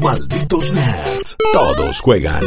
Malditos nerds. Todos juegan.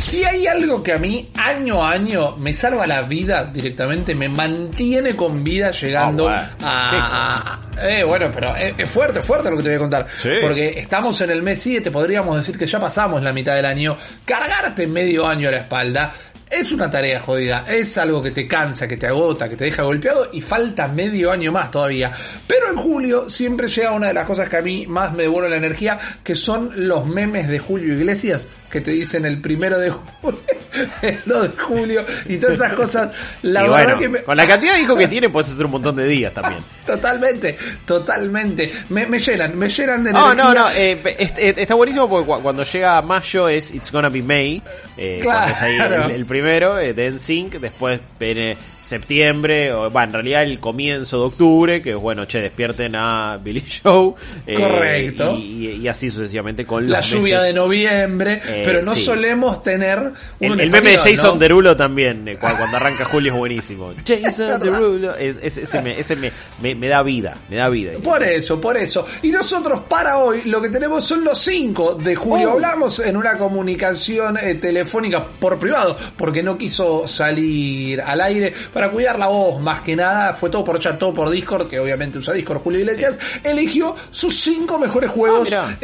Si hay algo que a mí año a año me salva la vida directamente, me mantiene con vida llegando Ah, a... a- eh, bueno, pero es, es fuerte, fuerte lo que te voy a contar. Sí. Porque estamos en el mes 7, podríamos decir que ya pasamos la mitad del año. Cargarte medio año a la espalda es una tarea jodida. Es algo que te cansa, que te agota, que te deja golpeado y falta medio año más todavía. Pero en julio siempre llega una de las cosas que a mí más me devuelve la energía, que son los memes de Julio Iglesias, que te dicen el primero de julio, el 2 de julio y todas esas cosas. La y verdad bueno, que me... con la cantidad de hijos que tiene, puedes hacer un montón de días también. Totalmente, totalmente. Me, me llenan, me llenan de No, energía. no, no, eh, es- es- está buenísimo porque cu- cuando llega mayo es It's Gonna Be May, eh, Claro. cuando es ahí el, el primero, eh, de NSYNC, después viene septiembre, o bueno, en realidad el comienzo de octubre, que bueno, che, despierten a Billy Show. eh, Correcto. Y, y así sucesivamente con La los lluvia meses. de noviembre, Eh, pero no sí. solemos tener un El, el meme de Jason ¿no? Derulo también, eh, cu- cuando arranca julio es buenísimo. Jason Derulo, es- es- ese, me, ese me, me- me da vida, me da vida. Por eso, por eso. Y nosotros para hoy lo que tenemos son los 5 de julio. Oh. Hablamos en una comunicación eh, telefónica por privado, porque no quiso salir al aire para cuidar la voz más que nada. Fue todo por chat, todo por Discord, que obviamente usa Discord Julio Iglesias. Eligió sus 5 mejores juegos Ah,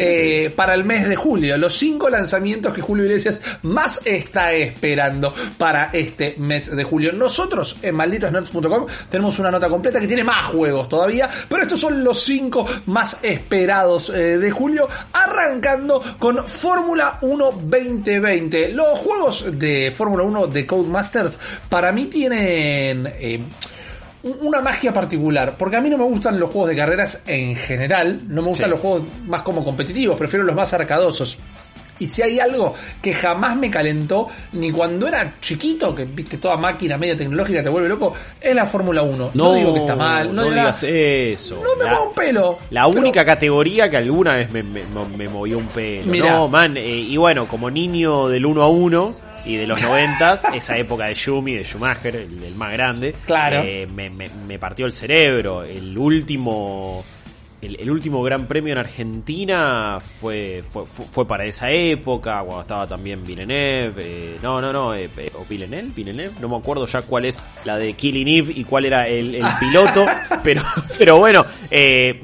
para el mes de julio. Los 5 lanzamientos que Julio Iglesias más está esperando para este mes de julio. Nosotros en malditosnerds.com tenemos una nota completa que tiene más juegos todavía, pero estos son los 5 más esperados eh, de julio, arrancando con Fórmula 1 2020. Los juegos de Fórmula 1 de Codemasters para mí tienen... eh, una magia particular, porque a mí no me gustan los juegos de carreras en general, no me gustan Sí. los juegos más como competitivos, prefiero los más arcadosos. Y si hay algo que jamás me calentó, ni cuando era chiquito, que viste toda máquina media tecnológica te vuelve loco, es la Fórmula 1. No, digo que está mal, no, no diga- digas eso. no me La- muevo un pelo. La pero- única categoría que alguna vez me, me- me- me movió un pelo. Mirá. No, man, eh, y bueno, como niño del 1 a 1 y de los noventas, esa época de Schumi, de Schumacher, el, el más grande, Claro. eh, me, me- me partió el cerebro. El último... El, el último gran premio en Argentina fue, fue, fue, fue para esa época, cuando estaba también Villeneuve. eh, no, no, no, eh, eh, o Villeneuve, Villeneuve, no me acuerdo ya cuál es la de Killing Eve y cuál era el, el piloto, pero, pero bueno, eh,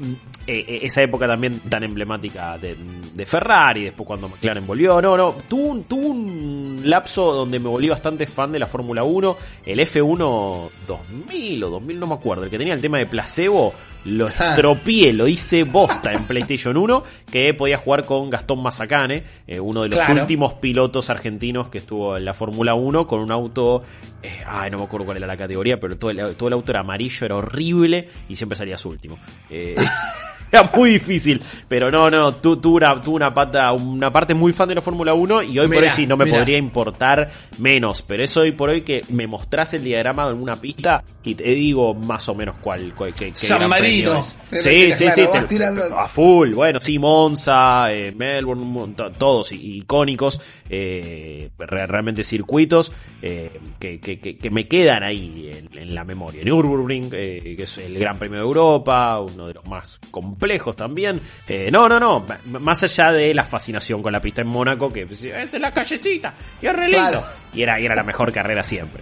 eh, esa época también tan emblemática de, de Ferrari, después cuando McLaren volvió, no, no, tuvo un, tuvo un lapso donde me volví bastante fan de la Fórmula 1, el F1 2000 o 2000, no me acuerdo, el que tenía el tema de placebo, lo Ah. estropié, lo hice bosta en PlayStation 1, que podía jugar con Gastón Mazacane, eh, uno de los Claro. últimos pilotos argentinos que estuvo en la Fórmula 1 con un auto, eh, ay, no me acuerdo cuál era la categoría, pero todo el, todo el auto era amarillo, era horrible y siempre salías último. Eh, era muy difícil, pero no, no, tu- tuve una, tuve una pata, una parte muy fan de la Fórmula 1 y hoy por hoy sí no me mirá. podría importar menos, pero es hoy por hoy que me mostrás el diagrama en una pista y te digo más o menos cuál, cuál qué, qué San gran Marino. Sí, sí, sí, vas te- tirando- a full, bueno, sí, Monza, eh, Melbourne, todos icónicos, eh, re- realmente circuitos eh, que, que- que- que me quedan ahí en, en la memoria. Nürburgring, eh, que es el Gran Premio de Europa, uno de los más complejos también. No, no, no, más allá de la fascinación con la pista en Mónaco, que pues, es en la callecita, y es re lindo. Claro. Y era, y era la mejor carrera siempre.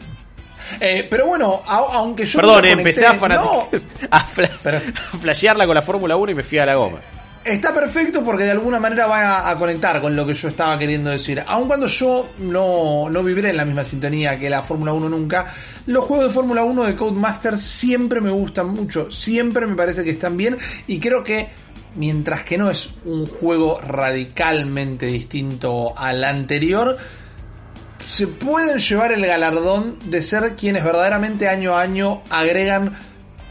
Eh, pero bueno, a- aunque yo Perdón, empecé a, No, a, fla- Pero- a flashearla con la Fórmula 1 y me fui a la goma. Está perfecto porque de alguna manera va a, a conectar con lo que yo estaba queriendo decir. Aun cuando yo no, no viviré en la misma sintonía que la Fórmula 1 nunca, los juegos de Fórmula 1 de Codemasters siempre me gustan mucho, siempre me parece que están bien y creo que mientras que no es un juego radicalmente distinto al anterior, se pueden llevar el galardón de ser quienes verdaderamente año a año agregan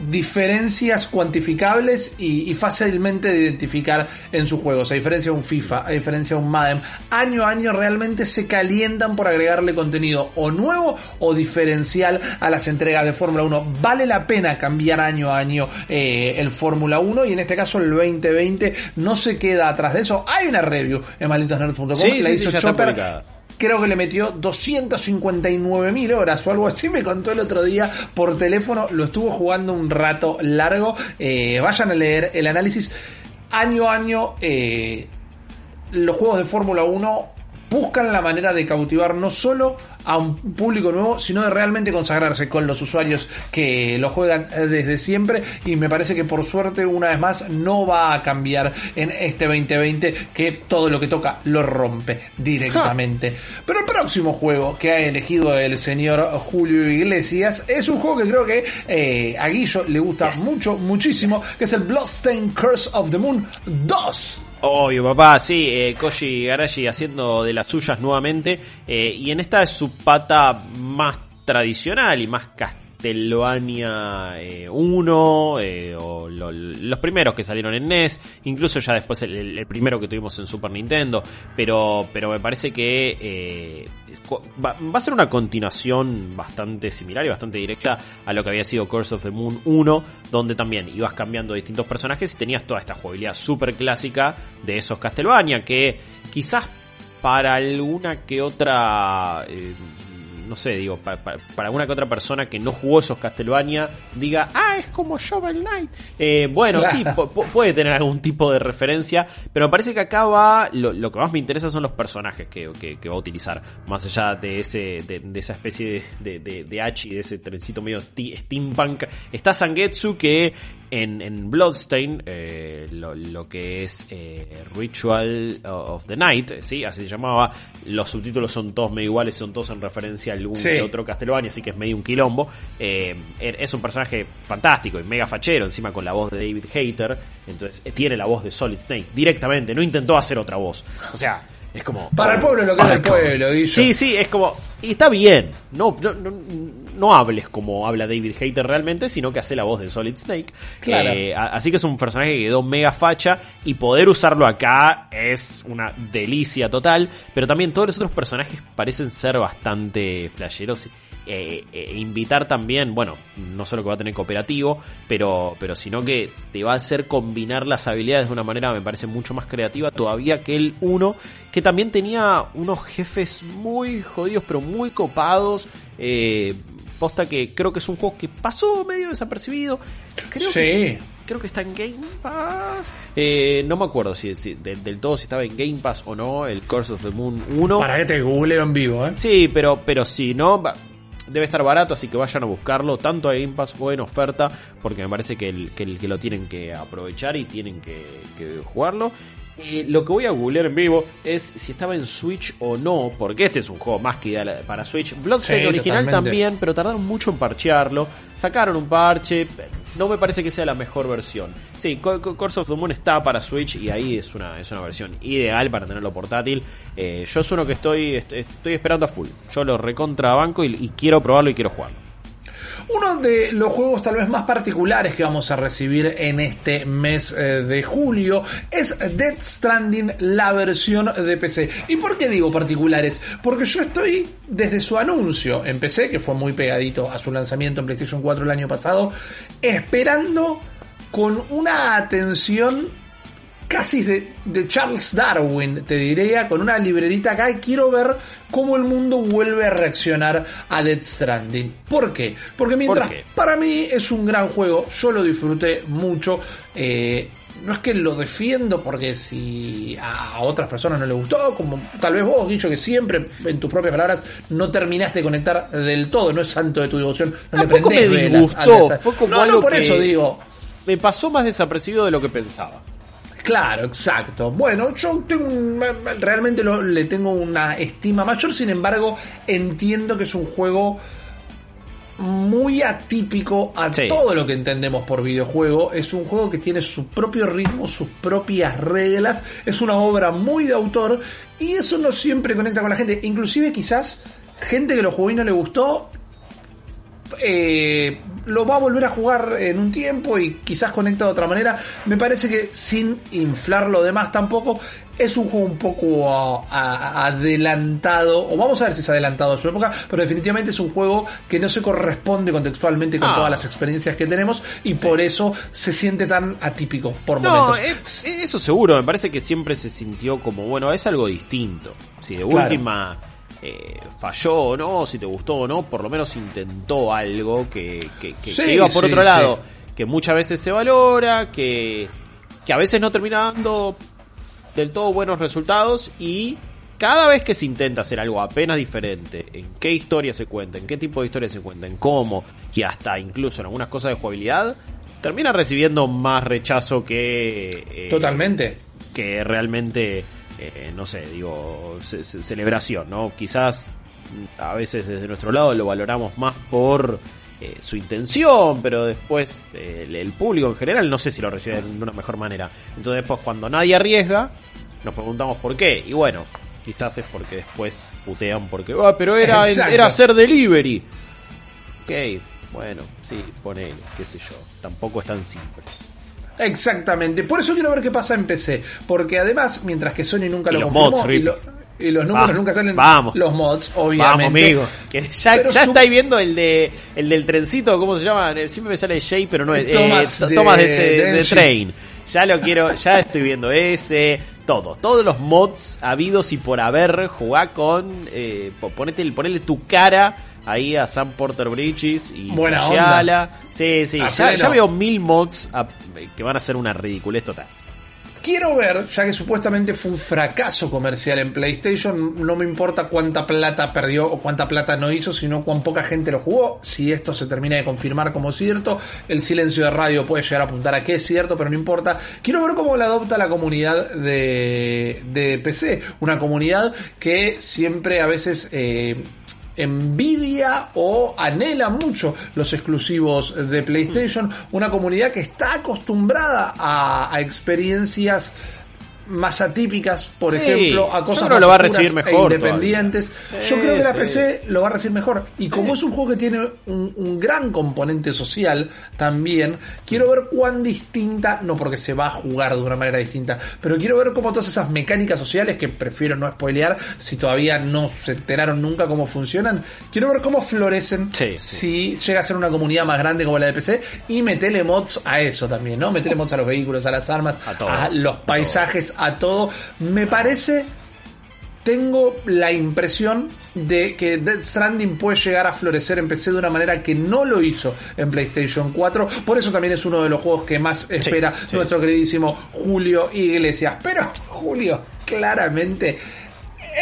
diferencias cuantificables y, y, fácilmente de identificar en sus juegos. A diferencia de un FIFA, a diferencia de un Madden, año a año realmente se calientan por agregarle contenido o nuevo o diferencial a las entregas de Fórmula 1. Vale la pena cambiar año a año eh, el Fórmula 1 y en este caso el 2020 no se queda atrás de eso. Hay una review en malditosnerds.com Sí, la sí, hizo sí, Chopper. Creo que le metió 259 mil horas o algo así, me contó el otro día por teléfono, lo estuvo jugando un rato largo, Eh, vayan a leer el análisis, año a año eh, los juegos de Fórmula 1 buscan la manera de cautivar no solo a un público nuevo, sino de realmente consagrarse con los usuarios que lo juegan eh, desde siempre y me parece que por suerte una vez más no va a cambiar en este 2020 que todo lo que toca lo rompe directamente. Pero el próximo juego que ha elegido el señor Julio Iglesias es un juego que creo que eh, a Guillo le gusta mucho, muchísimo, que es el Bloodstained Curse of the Moon 2. Obvio, papá, sí, eh, Koji Garashi haciendo de las suyas nuevamente. eh, y en esta es su pata más tradicional y más Castlevania 1, eh, o lo- los primeros que salieron en NES, incluso ya después el, el- primero que tuvimos en Super Nintendo. Pero, pero me parece que eh, va, a ser una continuación bastante similar y bastante directa a lo que había sido Curse of the Moon 1, donde también ibas cambiando distintos personajes y tenías toda esta jugabilidad súper clásica de esos Castlevania, que quizás para alguna que otra... eh, no sé, digo, pa- pa- para alguna que otra persona que no jugó esos Castlevania diga, ah, es como Shovel Knight. Eh, bueno, sí, pu- pu- puede tener algún tipo de referencia, pero me parece que acá va, lo, lo que más me interesa son los personajes que, que- que va a utilizar, más allá de ese de, de esa especie de, de, de, de Hachi, de ese trencito medio steampunk. Está Sangetsu que en, en Bloodstain, eh, lo, lo que es eh, Ritual of the Night, ¿sí? así se llamaba, los subtítulos son todos medio iguales, son todos en referencia a algún Sí. que otro Castlevania, así que es medio un quilombo. Eh, es un personaje fantástico y mega fachero, encima con la voz de David Hayter, entonces tiene la voz de Solid Snake directamente, no intentó hacer otra voz. O sea, es como... Para el pueblo lo que es el pueblo, Guillo. Sí, sí, es como. Y está bien. No, no, no, no hables como habla David Hayter realmente, sino que hace la voz de Solid Snake. Claro. Eh, así que es un personaje que quedó mega facha. Y poder usarlo acá es una delicia total. Pero también todos los otros personajes parecen ser bastante flasheros. Eh, eh, invitar también, bueno, no solo que va a tener cooperativo, pero, pero sino que te va a hacer combinar las habilidades de una manera, me parece, mucho más creativa todavía que el 1, que también tenía unos jefes muy jodidos, pero muy copados. Eh, posta que creo que es un juego que pasó medio desapercibido. Creo que creo que está en Game Pass. Eh, no me acuerdo si, si- del, del todo si estaba en Game Pass o no, el Curse of the Moon 1. Para que te googleo en vivo, ¿eh? Sí, pero, pero si no, debe estar barato, así que vayan a buscarlo, tanto a Game Pass o en oferta, porque me parece que, el, que, el- que lo tienen que aprovechar y tienen que, que jugarlo. Eh, lo que voy a googlear en vivo es si estaba en Switch o no, porque este es un juego más que ideal para Switch. Bloodstained Sí, original totalmente. también, pero tardaron mucho en parchearlo. Sacaron un parche, no me parece que sea la mejor versión. Sí, Co- Co- Curse of the Moon está para Switch y ahí es una, es una versión ideal para tenerlo portátil. Eh, yo es uno que estoy, est- estoy esperando a full. Yo lo recontra banco y, y quiero probarlo y quiero jugarlo. Uno de los juegos tal vez más particulares que vamos a recibir en este mes eh, de julio es Dead Stranding, la versión de PC. ¿Y por qué digo particulares? Porque yo estoy desde su anuncio en PC, que fue muy pegadito a su lanzamiento en PlayStation 4 el año pasado, esperando con una atención casi de, de Charles Darwin, te diría, con una librerita acá y quiero ver cómo el mundo vuelve a reaccionar a Dead Stranding. ¿Por qué? Porque mientras ¿Por qué? para mí es un gran juego, yo lo disfruté mucho. eh, no es que lo defiendo porque si a otras personas no le gustó, como tal vez vos, dicho que siempre, en tus propias palabras, no terminaste de conectar del todo, no es santo de tu devoción, no Tampoco le prendés me velas a disgustó, Death Stranding. fue como no, no, algo por que- eso digo, Me pasó más desapercibido de lo que pensaba. Claro, exacto. Bueno, yo tengo realmente lo- le tengo una estima mayor, sin embargo, entiendo que es un juego muy atípico a Sí. todo lo que entendemos por videojuego. Es un juego que tiene su propio ritmo, sus propias reglas. Es una obra muy de autor y eso no siempre conecta con la gente. Inclusive quizás gente que lo jugó y no le gustó eh, lo va a volver a jugar en un tiempo y quizás conecta de otra manera. Me parece que sin inflar lo demás tampoco, es un juego un poco a- a- adelantado, o vamos a ver si es adelantado a su época, pero definitivamente es un juego que no se corresponde contextualmente con Ah. todas las experiencias que tenemos y por eso se siente tan atípico por No, momentos. es- eso seguro, me parece que siempre se sintió como, bueno, es algo distinto. Si de Claro. última eh, falló o no, si te gustó o no, por lo menos intentó algo que, que- que- Sí, que iba por sí, otro sí. lado, que muchas veces se valora, que, que a veces no termina dando del todo buenos resultados y cada vez que se intenta hacer algo apenas diferente, en qué historia se cuenta, en qué tipo de historia se cuenta, en cómo, y hasta incluso en algunas cosas de jugabilidad, termina recibiendo más rechazo que... eh, Totalmente. Que realmente, eh, no sé, digo, ce- ce- celebración, ¿no? Quizás a veces desde nuestro lado lo valoramos más por... eh, su intención, pero después eh, el, el público en general no sé si lo recibe de una mejor manera. Entonces después cuando nadie arriesga, nos preguntamos por qué. Y bueno, quizás es porque después putean porque, ah, pero era, era hacer delivery. Ok, bueno, sí, ponele, qué sé yo. Tampoco es tan simple. Exactamente. Por eso quiero ver qué pasa en PC. Porque además, mientras que Sony nunca Y lo los confirmó mods, y, Rick. lo- y los números Va, nunca salen, vamos. los mods, obviamente. Vamos, amigo. Que ya, ya su- estáis viendo el de el del trencito, ¿cómo se llama? Eh, Siempre me sale Jay, pero no es. eh, Thomas T- de- Thomas de, de de- de Engine. Train. Ya lo quiero, ya estoy viendo ese. Todo, todos los mods habidos y por haber, jugar con. Eh, po- ponete, el- ponele tu cara ahí a Sam Porter Bridges y Buena flasheala. Sí, sí, ya, veo mil mods a- que van a ser una ridiculez total. Quiero ver, ya que supuestamente fue un fracaso comercial en PlayStation, no me importa cuánta plata perdió o cuánta plata no hizo, sino cuán poca gente lo jugó. Si esto se termina de confirmar como cierto, el silencio de radio puede llegar a apuntar a que es cierto, pero no importa. Quiero ver cómo lo adopta la comunidad de, de PC, una comunidad que siempre a veces... eh, envidia o anhela mucho los exclusivos de PlayStation, una comunidad que está acostumbrada a, a experiencias más atípicas, por Sí, ejemplo, a cosas más lo va a recibir e mejor independientes. todavía. Yo creo que la Sí, PC lo va a recibir mejor. Y como es un juego que tiene un, un gran componente social también, quiero ver cuán distinta, no porque se va a jugar de una manera distinta, pero quiero ver cómo todas esas mecánicas sociales, que prefiero no spoilear si todavía no se enteraron nunca cómo funcionan, quiero ver cómo florecen Sí, sí. si llega a ser una comunidad más grande como la de PC y metele mods a eso también, ¿no? Metele mods a los vehículos, a las armas, A todo. a los paisajes, a todo. Me parece tengo la impresión de que Death Stranding puede llegar a florecer en PC de una manera que no lo hizo en PlayStation 4. Por eso también es uno de los juegos que más espera sí. nuestro queridísimo Julio Iglesias. Pero Julio, claramente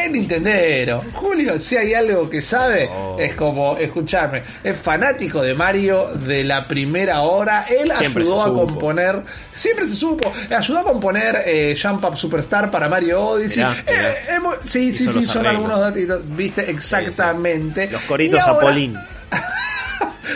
es Nintendero. Julio, si hay algo que sabe, Oh. es como, escucharme, es fanático de Mario de la primera hora. Él Siempre ayudó a componer, siempre se supo, ayudó a componer eh, Jump Up Superstar para Mario Odyssey. Mirá, mirá. Eh, sí, sí, Hizo sí, son arreglos. algunos datitos, viste, exactamente. Los coritos a Polín.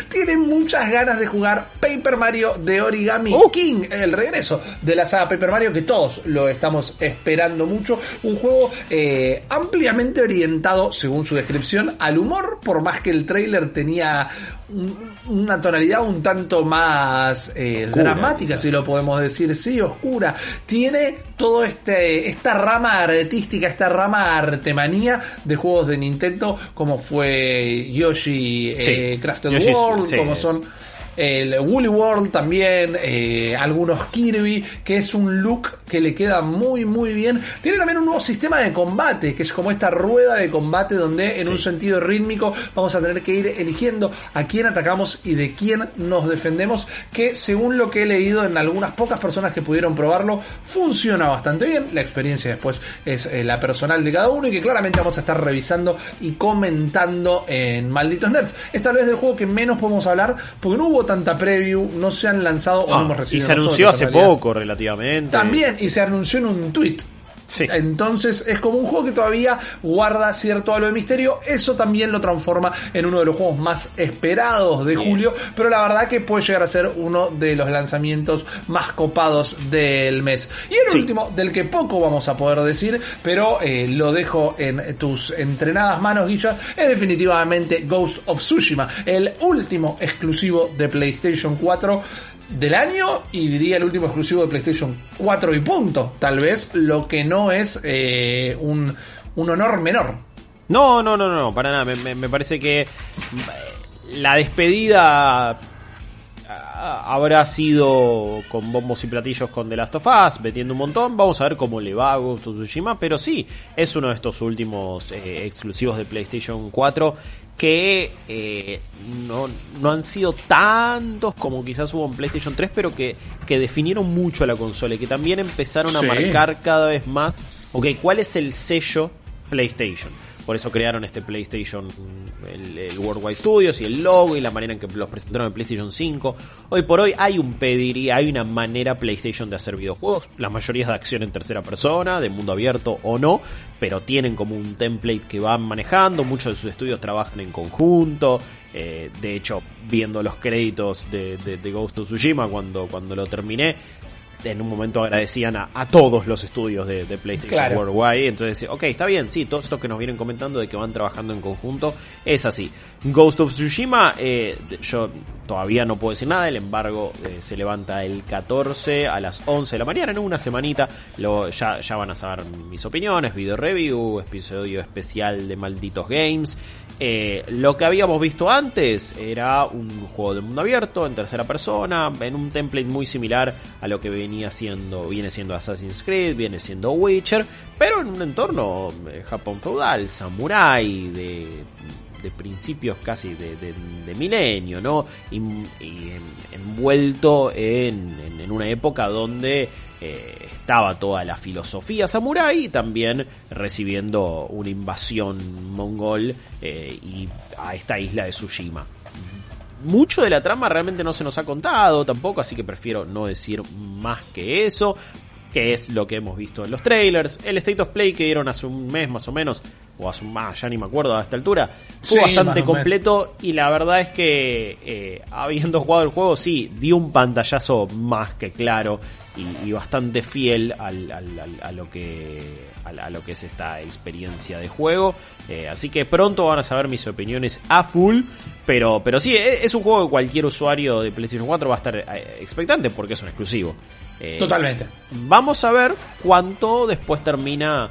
Tiene muchas ganas de jugar Paper Mario de Origami Uh. King, el regreso de la saga Paper Mario que todos lo estamos esperando mucho. Un juego eh, ampliamente orientado, según su descripción, al humor, por más que el trailer tenía un- una tonalidad un tanto más eh, Oscura, dramática, si lo podemos decir, sí, oscura. Tiene todo este esta rama artística, esta rama artemanía de juegos de Nintendo, como fue Yoshi Sí. eh, Crafted Yoshi's- World, sí, como es. son el Woolly World también, eh, algunos Kirby, que es un look que le queda muy muy bien. Tiene también un nuevo sistema de combate, que es como esta rueda de combate donde en Sí. un sentido rítmico vamos a tener que ir eligiendo a quién atacamos y de quién nos defendemos, que según lo que he leído en algunas pocas personas que pudieron probarlo, funciona bastante bien. La experiencia después es eh, la personal de cada uno y que claramente vamos a estar revisando y comentando en Malditos Nerds. Esta vez del juego que menos podemos hablar porque no hubo tanta preview, no se han lanzado o no Ah, hemos y recibido se anunció nosotros, hace poco relativamente. También, y se anunció en un tweet. Sí. Entonces es como un juego que todavía guarda cierto halo de misterio. Eso también lo transforma en uno de los juegos más esperados de Bien. julio. Pero la verdad que puede llegar a ser uno de los lanzamientos más copados del mes. Y el Sí. último, del que poco vamos a poder decir, pero eh, lo dejo en tus entrenadas manos, Guilla, es definitivamente Ghost of Tsushima, el último exclusivo de PlayStation 4 del año y diría el último exclusivo de PlayStation 4 y punto. Tal vez lo que no es eh, un, un honor menor. No, no, no, no, para nada. Me, me- parece que eh, la despedida habrá sido con bombos y platillos con The Last of Us, metiendo un montón. Vamos a ver cómo le va a Ghost of Tsushima, pero sí, es uno de estos últimos eh, exclusivos de PlayStation 4 que eh, no, no han sido tantos como quizás hubo en PlayStation 3, pero que, que definieron mucho a la consola y que también empezaron a Sí. marcar cada vez más, ok, ¿cuál es el sello PlayStation? Por eso crearon este PlayStation, el, Worldwide Studios y el logo y la manera en que los presentaron en PlayStation 5. Hoy por hoy hay un pediría, hay una manera PlayStation de hacer videojuegos. La mayoría es de acción en tercera persona, de mundo abierto o no, pero tienen como un template que van manejando. Muchos de sus estudios trabajan en conjunto. Eh, de hecho, viendo los créditos de, de- de Ghost of Tsushima cuando, cuando lo terminé, en un momento agradecían a, a todos los estudios de, de PlayStation Claro. Worldwide. Entonces, ok, está bien, sí, todo esto que nos vienen comentando de que van trabajando en conjunto es así. Ghost of Tsushima, eh, yo todavía no puedo decir nada, el embargo eh, se levanta el 14 a las 11 de la mañana, en una semanita. Ya, ya van a saber mis opiniones, video review, episodio especial de Malditos Games. Eh, lo que habíamos visto antes era un juego de mundo abierto en tercera persona, en un template muy similar a lo que venía siendo, viene siendo Assassin's Creed, viene siendo Witcher, pero en un entorno eh, Japón feudal, samurai, de, de principios casi de, de- milenio, ¿no? Y, y en- envuelto en, en- en una época donde eh, estaba toda la filosofía samurái y también recibiendo una invasión mongol eh, y a esta isla de Tsushima. Mucho de la trama realmente no se nos ha contado tampoco, así que prefiero no decir más que eso, que es lo que hemos visto en los trailers. El State of Play que dieron hace un mes más o menos, o hace más, ya ni me acuerdo a esta altura, fue Sí, bastante completo y la verdad es que eh, habiendo jugado el juego, sí, dio un pantallazo más que claro y, y bastante fiel al, al- al- a lo que a, lo que es esta experiencia de juego. Eh, así que pronto van a saber mis opiniones a full. Pero, pero sí, e- es un juego que cualquier usuario de PlayStation 4 va a estar eh, expectante porque es un exclusivo. Eh, Totalmente. Vamos a ver cuánto después termina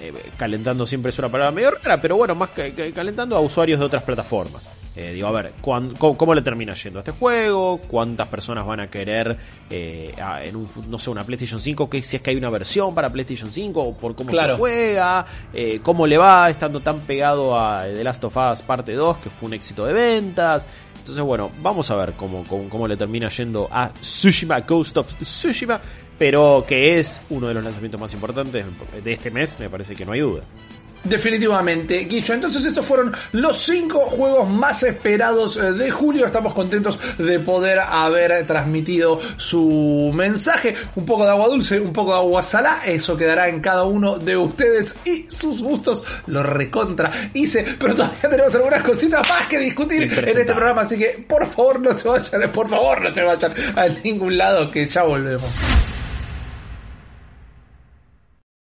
eh, calentando siempre es una palabra medio rara, pero bueno, más que, que calentando a usuarios de otras plataformas. Eh, digo, a ver, cuán- cómo, cómo le termina yendo a este juego? ¿Cuántas personas van a querer eh, a- en un, no sé, una PlayStation 5? Que, si es que hay una versión para PlayStation 5 o por cómo Claro. se juega, cómo le va estando tan pegado a The Last of Us parte 2, que fue un éxito de ventas. Entonces, bueno, vamos a ver cómo, cómo, cómo le termina yendo a Tsushima, Ghost of Tsushima, pero que es uno de los lanzamientos más importantes de este mes, me parece que no hay duda. Definitivamente, Guillo. Entonces estos fueron los cinco juegos más esperados eh, de julio. Estamos contentos de poder haber transmitido su mensaje. Un poco de agua dulce, un poco de agua salá. Eso quedará en cada uno de ustedes y sus gustos. Lo recontra hice. Pero todavía tenemos algunas cositas más que discutir en este programa. Así que por favor no se vayan, por favor no se vayan a ningún lado que ya volvemos.